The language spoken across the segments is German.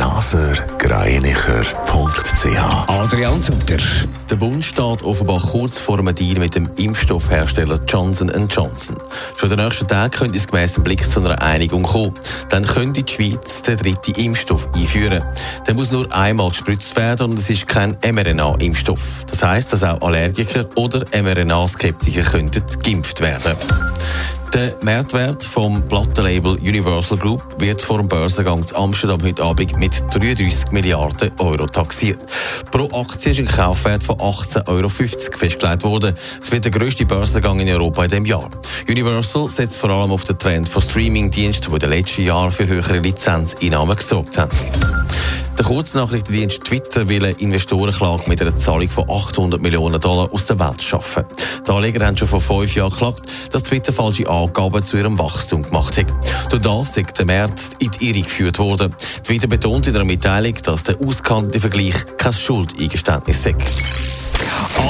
blasergreinicher.ch Adrian Sutter. Der Bund steht offenbar kurz vor einem Deal mit dem Impfstoffhersteller Johnson Johnson. Schon den nächsten Tagen könnte es gemäss dem Blick zu einer Einigung kommen. Dann könnte die Schweiz den dritten Impfstoff einführen. Der muss nur einmal gespritzt werden und es ist kein mRNA-Impfstoff. Das heisst, dass auch Allergiker oder mRNA-Skeptiker könnten geimpft werden. Der Marktwert vom Plattenlabel Universal Group wird vor dem Börsengang zu Amsterdam heute Abend mit 33 Milliarden Euro taxiert. Pro Aktie ist ein Kaufwert von 18,50 Euro festgelegt worden. Es wird der grösste Börsengang in Europa in diesem Jahr. Universal setzt vor allem auf den Trend von Streamingdiensten, die in den letzten Jahren für höhere Lizenzeinnahmen gesorgt haben. Der Kurznachrichtendienst Twitter will eine Investorenklage mit einer Zahlung von 800 Millionen Dollar aus der Welt schaffen. Die Anleger haben schon vor fünf Jahren geklagt, dass Twitter falsche Angaben zu ihrem Wachstum gemacht hat. Durch das ist der Markt in die Irre geführt worden. Twitter betont in einer Mitteilung, dass der auskannte Vergleich kein Schuldeingeständnis sei.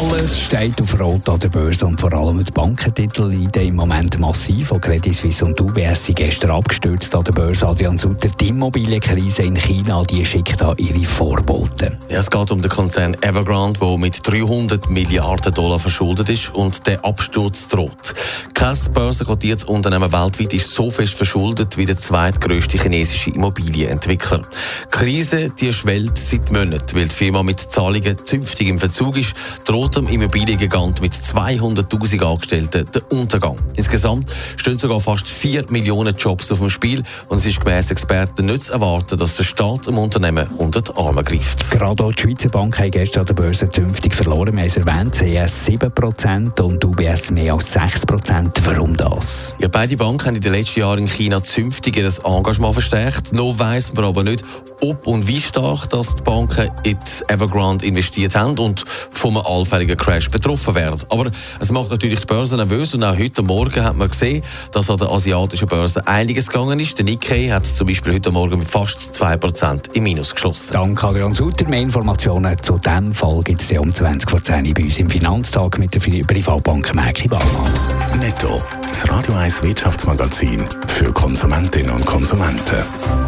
Alles steht auf Rot an der Börse und vor allem die Bankentitel leiden im Moment massiv. Auch Credit Suisse und UBS sind gestern abgestürzt an der Börse. Adrian Sutter, die Immobilienkrise in China, die schickt da ihre Vorboten. Ja, es geht um den Konzern Evergrande, der mit 300 Milliarden Dollar verschuldet ist und der Absturz droht. Kein börsenkotiertes Unternehmen weltweit ist so fest verschuldet wie der zweitgrößte chinesische Immobilienentwickler. Die Krise die schwellt seit Monaten, weil die Firma mit Zahlungen zünftig im Verzug ist droht dem Immobiliengigant mit 200.000 Angestellten der Untergang. Insgesamt stehen sogar fast 4 Millionen Jobs auf dem Spiel und es ist gemäss Experten nicht zu erwarten, dass der Staat im Unternehmen unter die Arme greift. Gerade auch die Schweizer Bank hat gestern an der Börse zünftig verloren. Wir haben es erwähnt, CS 7% und UBS mehr als 6%. Warum das? Ja, beide Banken haben in den letzten Jahren in China zünftig ihr Engagement verstärkt. Noch weiss man aber nicht, ob und wie stark dass die Banken in Evergrande investiert haben und vom allfälligen Crash betroffen werden. Aber es macht natürlich die Börse nervös und auch heute Morgen hat man gesehen, dass an der asiatischen Börse einiges gegangen ist. Der Nikkei hat zum Beispiel heute Morgen mit fast 2% im Minus geschlossen. Danke Adrian Sutter. Mehr Informationen zu diesem Fall gibt es um 20 vor 10 bei uns im Finanztag mit der Privatbank Merki Baumann. Netto, das Radio 1 Wirtschaftsmagazin für Konsumentinnen und Konsumenten.